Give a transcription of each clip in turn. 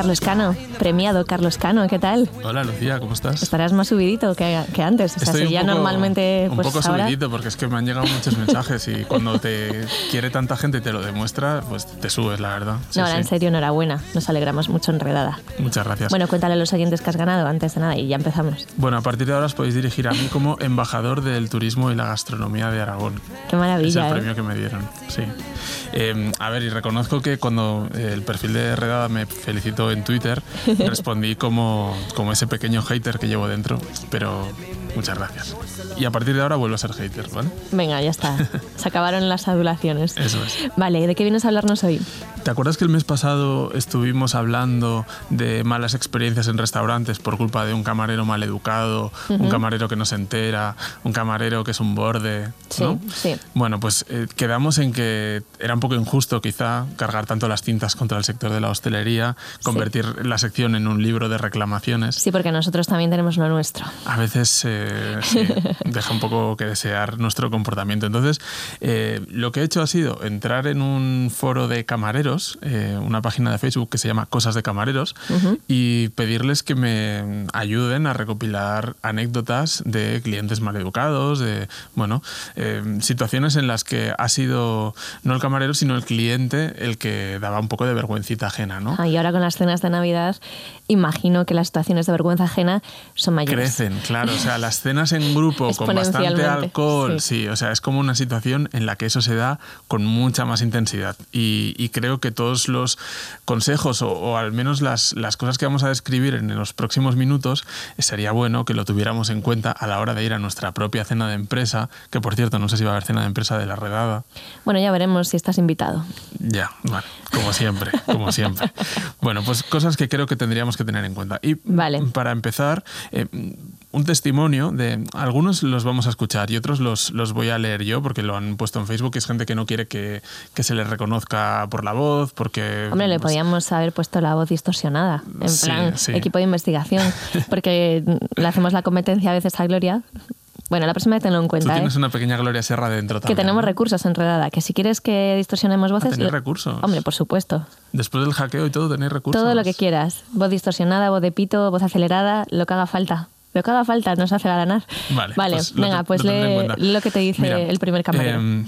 Carlos Cano, premiado Carlos Cano, ¿qué tal? Hola Lucía, ¿cómo estás? Estarás más subidito que, que antes. O sea, Estoy si ya poco, normalmente. un pues poco ahora- subidito porque es que me han llegado muchos mensajes y cuando te quiere tanta gente y te lo demuestra, pues te subes, la verdad. Sí, no, ahora sí. en serio, enhorabuena. Nos alegramos mucho enredada. Muchas gracias. Bueno, cuéntale a los oyentes que has ganado antes de nada y ya empezamos. Bueno, a partir de ahora os podéis dirigir a mí como embajador del turismo y la gastronomía de Aragón. Qué maravilla, Es el ¿eh? premio que me dieron, sí. Eh, a ver, y reconozco que cuando el perfil de Redada me felicitó en Twitter, respondí como, como ese pequeño hater que llevo dentro, pero muchas gracias. Y a partir de ahora vuelvo a ser hater, ¿vale? Venga, ya está. Se acabaron las adulaciones. Eso es. Vale, ¿de qué vienes a hablarnos hoy? ¿Te acuerdas que el mes pasado estuvimos hablando de malas experiencias en restaurantes por culpa de un camarero mal educado, un camarero que no se entera, un camarero que es un borde? Sí, ¿no? sí. Bueno, pues eh, quedamos en que era un poco injusto quizá cargar tanto las cintas contra el sector de la hostelería, convertir la sección en un libro de reclamaciones. Sí, porque nosotros también tenemos lo nuestro. A veces eh, sí, deja un poco que desear nuestro comportamiento. Entonces, eh, lo que he hecho ha sido entrar en un foro de camareros, eh, una página de Facebook que se llama Cosas de Camareros, y pedirles que me ayuden a recopilar anécdotas de clientes maleducados, de bueno, eh, situaciones en las que ha sido no el camarero, sino el cliente el que daba un poco de vergüencita ajena, ¿no? Ah, y ahora con las cenas de Navidad, imagino que las situaciones de vergüenza ajena son mayores. Crecen, claro. O sea, las cenas en grupo con bastante alcohol, sí. sí. o sea, es como una situación en la que eso se da con mucha más intensidad. Y, y creo que todos los consejos, o, o al menos las, las cosas que vamos a describir en los próximos minutos, sería bueno que lo tuviéramos en cuenta a la hora de ir a nuestra propia cena de empresa, que por cierto, no sé si va a haber cena de empresa de la redada. Bueno, ya veremos si estás invitado. Ya, bueno, como siempre, como siempre. Bueno, pues cosas que creo que tendríamos que tener en cuenta. Y Vale. para empezar, eh, un testimonio de algunos los vamos a escuchar y otros los, los voy a leer yo porque lo han puesto en Facebook. Es gente que no quiere que, que se les reconozca por la voz, porque. Hombre, le pues, podíamos haber puesto la voz distorsionada, en Sí, plan sí. equipo de investigación, porque le hacemos la competencia a veces a Gloria. Bueno, la próxima vez tenlo en Tú cuenta, ¿eh? tienes una pequeña Gloria Serra dentro que también. tenemos ¿no? recursos enredada, que si quieres que distorsionemos voces... ¿tenéis recursos? Hombre, por supuesto. Después del hackeo y todo, tenéis recursos. Todo lo que quieras. Voz distorsionada, voz de pito, voz acelerada, lo que haga falta. Lo que haga falta nos hace ganar. Vale, pues lo venga, pues lo en lee lo que te dice Mira, el primer camarero. eh,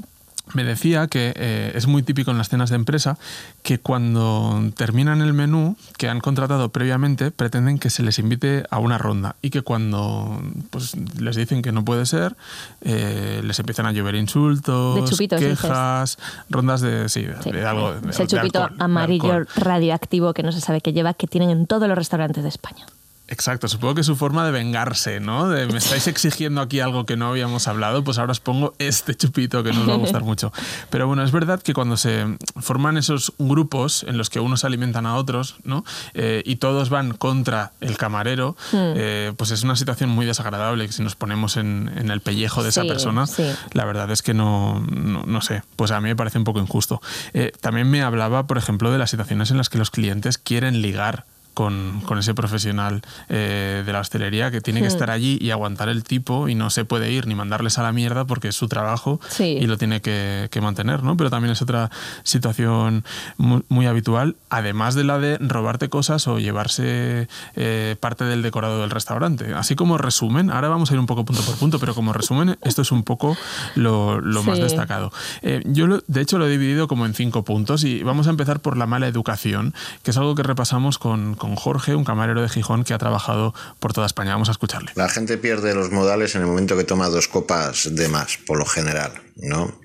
me decía que eh, es muy típico en las cenas de empresa que cuando terminan el menú que han contratado previamente pretenden que se les invite a una ronda y que cuando pues, les dicen que no puede ser eh, les empiezan a llover insultos, De chupitos, dices. quejas, rondas de, sí, de, Sí. de algo. de- Ese de chupito alcohol, amarillo radioactivo que no se sabe qué lleva, que tienen en todos los restaurantes de España. Exacto, supongo que es su forma de vengarse, ¿no? De me estáis exigiendo aquí algo que no habíamos hablado, pues ahora os pongo este chupito que nos va a gustar mucho. Pero bueno, es verdad que cuando se forman esos grupos en los que unos alimentan a otros, ¿no? Eh, y todos van contra el camarero, eh, pues es una situación muy desagradable que si nos ponemos en, en el pellejo de esa persona, sí. la verdad es que no, no, no sé, pues a mí me parece un poco injusto. Eh, también me hablaba, por ejemplo, de las situaciones en las que los clientes quieren ligar con, con ese profesional eh, de la hostelería que tiene que Hmm. estar allí y aguantar el tipo y no se puede ir ni mandarles a la mierda porque es su trabajo Sí. y lo tiene que, que mantener, ¿no? Pero también es otra situación muy, muy habitual, además de la de robarte cosas o llevarse eh, parte del decorado del restaurante. Así como resumen, ahora vamos a ir un poco punto por punto, pero como resumen, esto es un poco lo, lo más destacado. Eh, yo, lo- de hecho, lo he dividido como en cinco puntos y vamos a empezar por la mala educación, que es algo que repasamos con, con Jorge, un camarero de Gijón que ha trabajado por toda España. Vamos a escucharle. La gente pierde los modales en el momento que toma dos copas de más, por lo general, ¿no?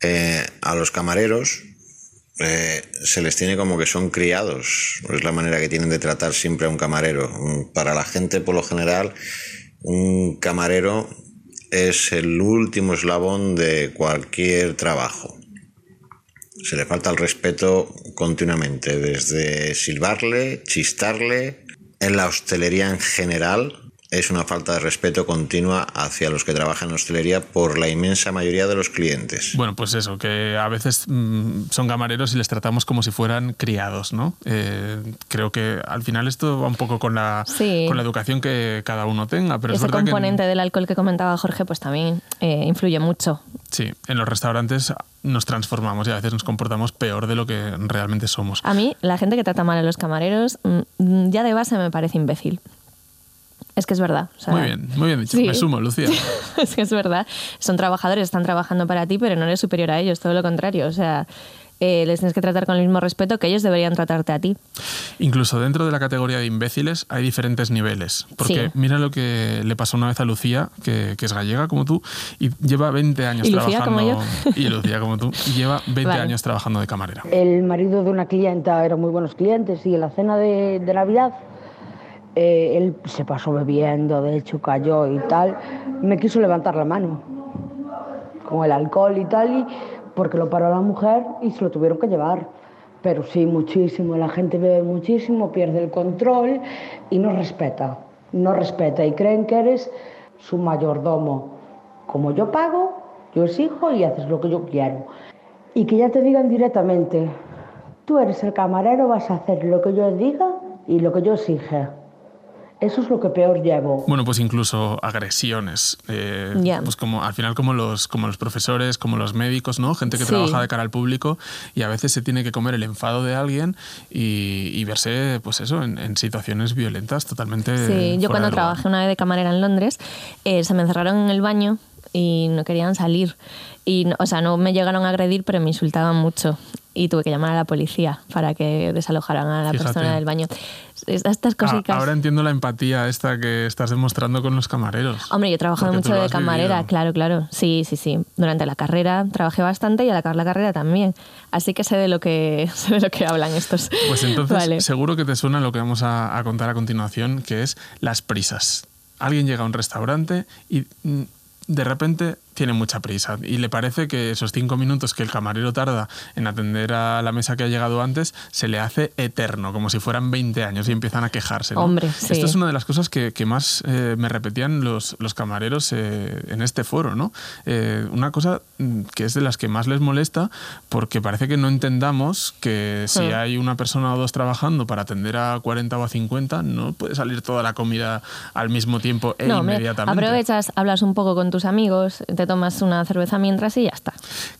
Eh, a los camareros eh, se les tiene como que son criados, es la manera que tienen de tratar siempre a un camarero. Para la gente, por lo general, un camarero es el último eslabón de cualquier trabajo. Se le falta el respeto continuamente, desde silbarle, chistarle. En la hostelería en general, es una falta de respeto continua hacia los que trabajan en hostelería por la inmensa mayoría de los clientes. Bueno, pues eso, que a veces mm, son camareros y les tratamos como si fueran criados, ¿no? Eh, creo que al final esto va un poco con la, Sí. con la educación que cada uno tenga, pero es Ese verdad que en- componente del alcohol que comentaba Jorge, pues también eh, influye mucho. sí, en los restaurantes nos transformamos y a veces nos comportamos peor de lo que realmente somos. A mí, la gente que trata mal a los camareros, mm, ya de base me parece imbécil. Es que es verdad. o sea, Muy bien, muy bien dicho. sí. Me sumo, Lucía. es que es verdad. Son trabajadores, están trabajando para ti, pero no eres superior a ellos, todo lo contrario. O sea, eh, les tienes que tratar con el mismo respeto que ellos deberían tratarte a ti. Incluso dentro de la categoría de imbéciles hay diferentes niveles. Porque Sí. mira lo que le pasó una vez a Lucía, que, que es gallega como tú, y lleva 20 años ¿Y Lucía trabajando. como yo? Y Lucía como tú, y lleva 20 Vale. años trabajando de camarera. El marido de una clienta eran muy buenos clientes y en la cena de, de Navidad eh, él se pasó bebiendo, de hecho cayó y tal. Me quiso levantar la mano con el alcohol y tal, y, porque lo paró la mujer y se lo tuvieron que llevar. Pero sí, muchísimo. La gente bebe muchísimo, pierde el control y no respeta. No respeta y creen que eres su mayordomo. Como yo pago, yo exijo y haces lo que yo quiero. Y que ya te digan directamente, tú eres el camarero, vas a hacer lo que yo diga y lo que yo exige. Eso es lo que peor llevo. Bueno, pues incluso agresiones. eh, Ya. Pues como al final como los, como los profesores, como los médicos, ¿no? Gente que Sí. trabaja de cara al público y a veces se tiene que comer el enfado de alguien y, y verse, pues eso, en, en situaciones violentas totalmente. Sí, yo cuando trabajé una vez de camarera en Londres, eh, se me encerraron en el baño y no querían salir. Y, o sea, no me llegaron a agredir, pero me insultaban mucho. Y tuve que llamar a la policía para que desalojaran a la Fíjate. persona del baño. Estas Ah, cositas. ahora entiendo la empatía esta que estás demostrando con los camareros. Hombre, yo he trabajado mucho de camarera, vivido. claro, claro. Sí, sí, sí. Durante la carrera trabajé bastante y al acabar la carrera también. Así que sé de lo que, sé de lo que hablan estos. Pues entonces Vale. seguro que te suena lo que vamos a, a contar a continuación, que es las prisas. Alguien llega a un restaurante y mm, de repente tiene mucha prisa y le parece que esos cinco minutos que el camarero tarda en atender a la mesa que ha llegado antes se le hace eterno, como si fueran 20 años y empiezan a quejarse. ¿no? Hombre, sí. Esto es una de las cosas que, que más eh, me repetían los, los camareros eh, en este foro. ¿no? Eh, una cosa mm, que es de las que más les molesta porque parece que no entendamos que si Hmm. hay una persona o dos trabajando para atender a 40 o a 50, no puede salir toda la comida al mismo tiempo e No, inmediatamente. aprovechas, hablas un poco con tus amigos, te tomas una cerveza mientras y ya está.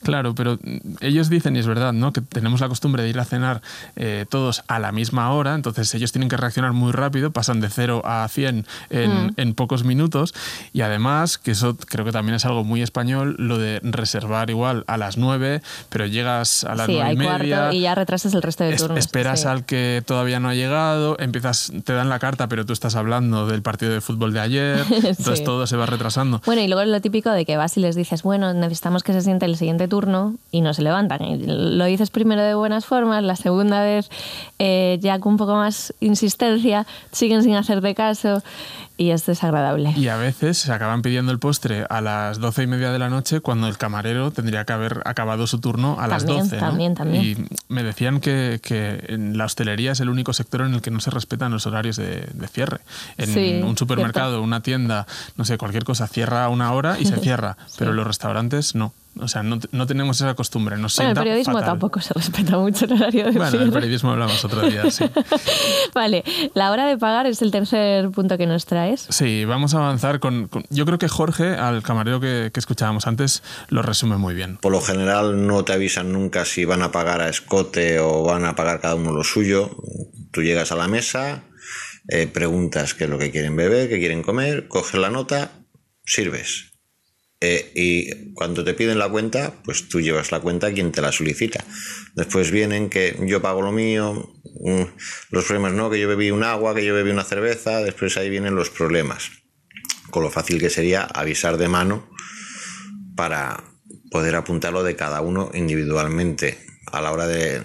Claro, pero mm, ellos dicen, y es verdad, ¿no? que tenemos la costumbre de ir a cenar eh, todos a la misma hora, entonces ellos tienen que reaccionar muy rápido, pasan de 0 a 100 en, Mm. en pocos minutos, y además, que eso creo que también es algo muy español, lo de reservar igual a las 9, pero llegas a las sí, 9 hay y media. y ya retrasas el resto de es- turnos. esperas sí. al que todavía no ha llegado, empiezas, te dan la carta, pero tú estás hablando del partido de fútbol de ayer, entonces Sí. todo se va retrasando. Bueno, y luego lo típico de que vas y les dices, bueno, necesitamos que se siente el siguiente turno y no se levantan. Lo dices primero de buenas formas, la segunda vez eh, ya con un poco más insistencia, siguen sin hacerte caso y es desagradable. Y a veces se acaban pidiendo el postre a las doce y media de la noche cuando el camarero tendría que haber acabado su turno a las También, 12. ¿no? también, también. Y me decían que, que en la hostelería es el único sector en el que no se respetan los horarios de, de cierre. En Sí, un supermercado, una tienda, no sé, cualquier cosa, cierra a una hora y se cierra, pero los restaurantes no. O sea, no, no tenemos esa costumbre. Nos Bueno, el periodismo fatal. tampoco se respeta mucho el horario de Bueno, cierre. el periodismo hablamos otro día, sí. Vale, la hora de pagar es el tercer punto que nos traes. Sí, vamos a avanzar con, con- Yo creo que Jorge, al camarero que, que escuchábamos antes, lo resume muy bien. Por lo general no te avisan nunca si van a pagar a escote o van a pagar cada uno lo suyo. Tú llegas a la mesa, eh, preguntas qué es lo que quieren beber, qué quieren comer, coges la nota, sirves. Eh, y cuando te piden la cuenta, pues tú llevas la cuenta a quien te la solicita. Después vienen que yo pago lo mío, mm, los problemas no, que yo bebí un agua, que yo bebí una cerveza, después ahí vienen los problemas. Con lo fácil que sería avisar de mano para poder apuntarlo de cada uno individualmente a la hora de,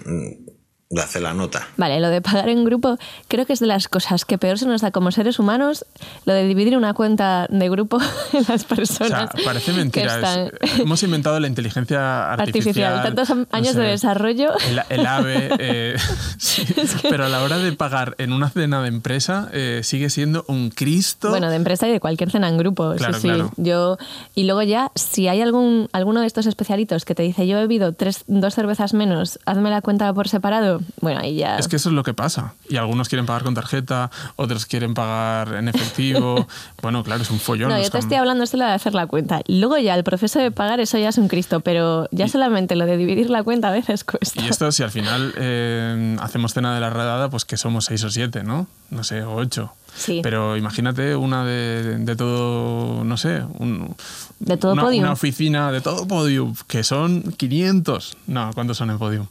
de hacer la nota. Vale, lo de pagar en grupo creo que es de las cosas que peor se nos da como seres humanos, lo de dividir una cuenta de grupo en las O personas. sea, parece mentira. están- es- hemos inventado la inteligencia artificial. Artificial, tantos no años de desarrollo. El, el AVE. eh, sí, Pero a la hora de pagar en una cena de empresa eh, sigue siendo un Cristo. Bueno, de empresa y de cualquier cena en grupo. Claro, sí, sí. claro. Yo, y luego ya, si hay algún alguno de estos especialitos que te dice yo he bebido tres, dos cervezas menos, hazme la cuenta por separado, bueno, ahí ya. Es que eso es lo que pasa. Y algunos quieren pagar con tarjeta, otros quieren pagar en efectivo. bueno, claro, es un follón. no, yo te estoy hablando solo de hacer la cuenta. Luego ya el proceso de pagar, eso ya es un Cristo, pero ya solamente lo de dividir la cuenta a veces cuesta. Y esto, si al final eh, hacemos cena de la redada, pues que somos seis o siete, ¿no? No sé, o ocho. Sí. Pero imagínate una de, de todo, no sé, un- De todo una, podium. una oficina de todo podium, que son 500. No, ¿cuántos son en podium?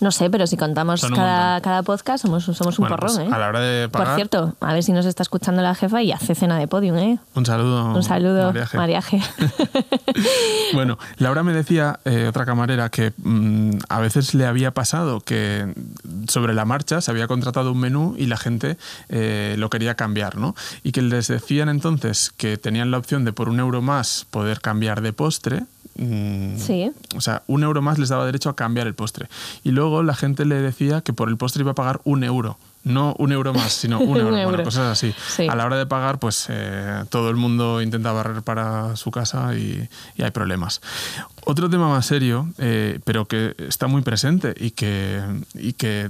No sé, pero si contamos cada, cada podcast, somos, somos un Bueno, porrón, pues, ¿eh? a la hora de Por pagar- cierto, a ver si nos está escuchando la jefa y hace cena de podium, ¿eh? Un saludo. Un saludo, Mariaje. Mariaje. Bueno, Laura me decía, eh, otra camarera, que mm, a veces le había pasado que sobre la marcha se había contratado un menú y la gente eh, lo quería cambiar, ¿no? Y que les decían entonces que tenían la opción de por un euro más poder cambiar de postre. Mm, Sí. O sea, un euro más les daba derecho a cambiar el postre. Y luego la gente le decía que por el postre iba a pagar un euro. No un euro más, sino un Un euro. Bueno, cosas así. Sí. A la hora de pagar, pues eh, todo el mundo intenta barrer para su casa y, y hay problemas. Otro tema más serio, eh, pero que está muy presente y que, y que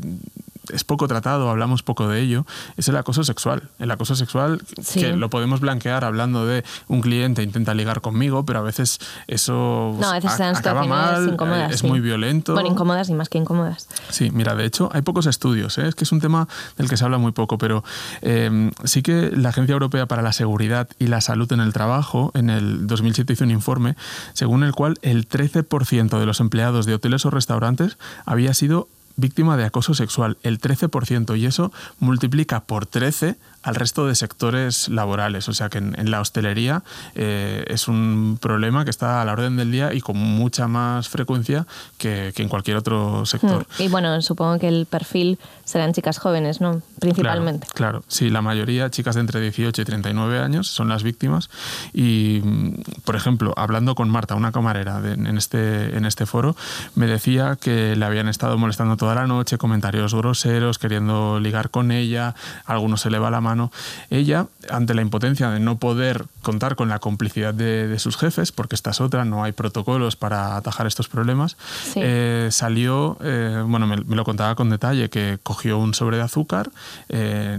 es poco tratado, hablamos poco de ello, es el acoso sexual. El acoso sexual Sí. que lo podemos blanquear hablando de un cliente intenta ligar conmigo, pero a veces eso No, a veces a- acaba mal, incómodas. eh, es sí. muy violento. Bueno, incómodas y más que incómodas. Sí, mira, de hecho hay pocos estudios, ¿eh? es que es un tema del que se habla muy poco, pero eh, sí que la Agencia Europea para la Seguridad y la Salud en el Trabajo en el 2007 hizo un informe según el cual el 13% de los empleados de hoteles o restaurantes había sido víctima de acoso sexual, el 13%, y eso multiplica por 13 al resto de sectores laborales. O sea que en, en la hostelería eh, es un problema que está a la orden del día y con mucha más frecuencia que, que en cualquier otro sector. Hmm. Y bueno, supongo que el perfil serán chicas jóvenes, ¿no? Principalmente. Claro, claro. sí, la mayoría, chicas de entre 18 y 39 años, son las víctimas. Y, mm, por ejemplo, hablando con Marta, una camarera de- en, este, en este foro, me decía que le habían estado molestando toda la noche, comentarios groseros, queriendo ligar con ella, a algunos se le va la mano. Ella, ante la impotencia de no poder contar con la complicidad de, de sus jefes, porque esta es otra, no hay protocolos para atajar estos problemas, Sí. eh, salió, eh, bueno, me, me lo contaba con detalle, que cogió un sobre de azúcar, eh,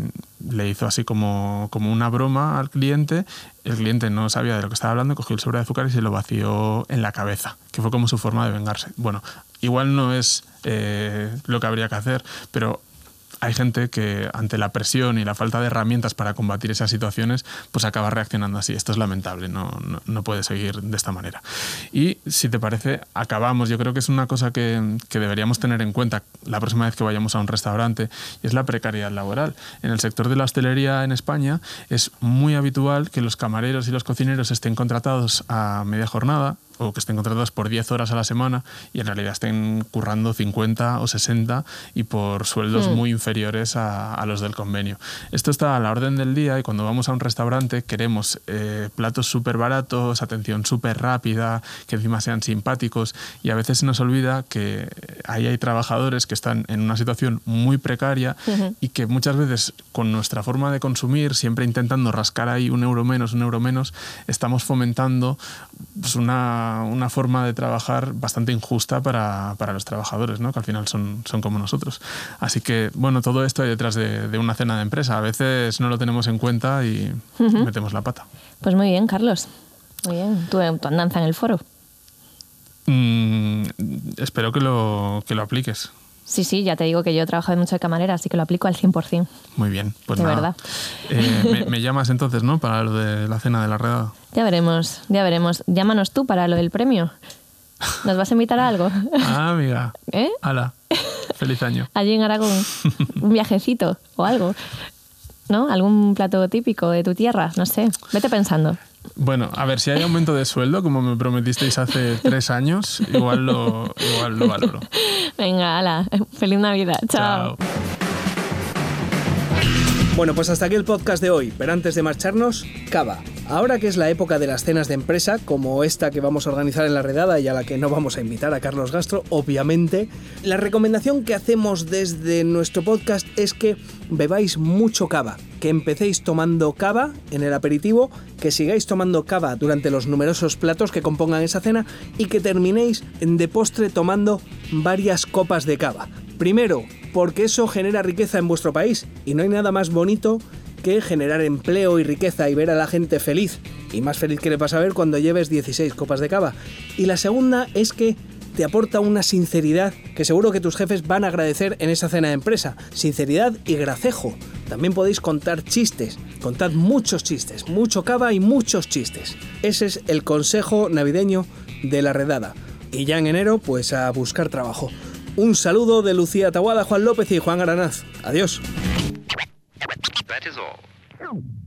le hizo así como, como una broma al cliente, el cliente no sabía de lo que estaba hablando, cogió el sobre de azúcar y se lo vació en la cabeza, que fue como su forma de vengarse. Bueno, igual no es eh, lo que habría que hacer, pero hay gente que ante la presión y la falta de herramientas para combatir esas situaciones, pues acaba reaccionando así. Esto es lamentable, no, no, no puede seguir de esta manera. Y si te parece, acabamos. Yo creo que es una cosa que, que deberíamos tener en cuenta la próxima vez que vayamos a un restaurante, y es la precariedad laboral. En el sector de la hostelería en España es muy habitual que los camareros y los cocineros estén contratados a media jornada o que estén contratados por 10 horas a la semana y en realidad estén currando 50 o 60 y por sueldos Hmm. muy inferiores a, a los del convenio. Esto está a la orden del día y cuando vamos a un restaurante queremos eh, platos súper baratos, atención súper rápida, que encima sean simpáticos y a veces se nos olvida que ahí hay trabajadores que están en una situación muy precaria y que muchas veces con nuestra forma de consumir, siempre intentando rascar ahí un euro menos, un euro menos, estamos fomentando pues, una, una forma de trabajar bastante injusta para, para los trabajadores, ¿no? que al final son, son como nosotros. Así que, bueno, todo esto hay detrás de, de una cena de empresa. A veces no lo tenemos en cuenta y metemos la pata. Pues muy bien, Carlos. Muy bien. Tu, tu andanza en el foro. Mm, espero que lo, que lo apliques. Sí, sí, ya te digo que yo he trabajado mucho de camarera, así que lo aplico al 100%. Muy bien, pues De nada. verdad. Eh, me, me llamas entonces, ¿no? Para lo de la cena de la redada. Ya veremos, ya veremos. Llámanos tú para lo del premio. ¿Nos vas a invitar a algo? Ah, amiga. ¿Eh? Hala. Feliz año. Allí en Aragón. Un viajecito o algo. ¿No? ¿Algún plato típico de tu tierra? No sé. Vete pensando. Bueno, a ver, si hay aumento de sueldo, como me prometisteis hace tres años, igual lo, igual lo valoro. Venga, ala, feliz Navidad. Chao. Chao. Bueno, pues hasta aquí el podcast de hoy, pero antes de marcharnos, Cava. Ahora que es la época de las cenas de empresa, como esta que vamos a organizar en la redada y a la que no vamos a invitar a Carlos Gastro, obviamente, la recomendación que hacemos desde nuestro podcast es que bebáis mucho cava, que empecéis tomando cava en el aperitivo, que sigáis tomando cava durante los numerosos platos que compongan esa cena y que terminéis de postre tomando varias copas de cava. Primero, porque eso genera riqueza en vuestro país y no hay nada más bonito que generar empleo y riqueza y ver a la gente feliz. Y más feliz que le pasa a ver cuando lleves 16 copas de cava. Y la segunda es que te aporta una sinceridad que seguro que tus jefes van a agradecer en esa cena de empresa. Sinceridad y gracejo. También podéis contar chistes. Contad muchos chistes, mucho cava y muchos chistes. Ese es el consejo navideño de la redada. Y ya en enero, pues a buscar trabajo. Un saludo de Lucía Taguada, Juan López y Juan Aranaz. Adiós.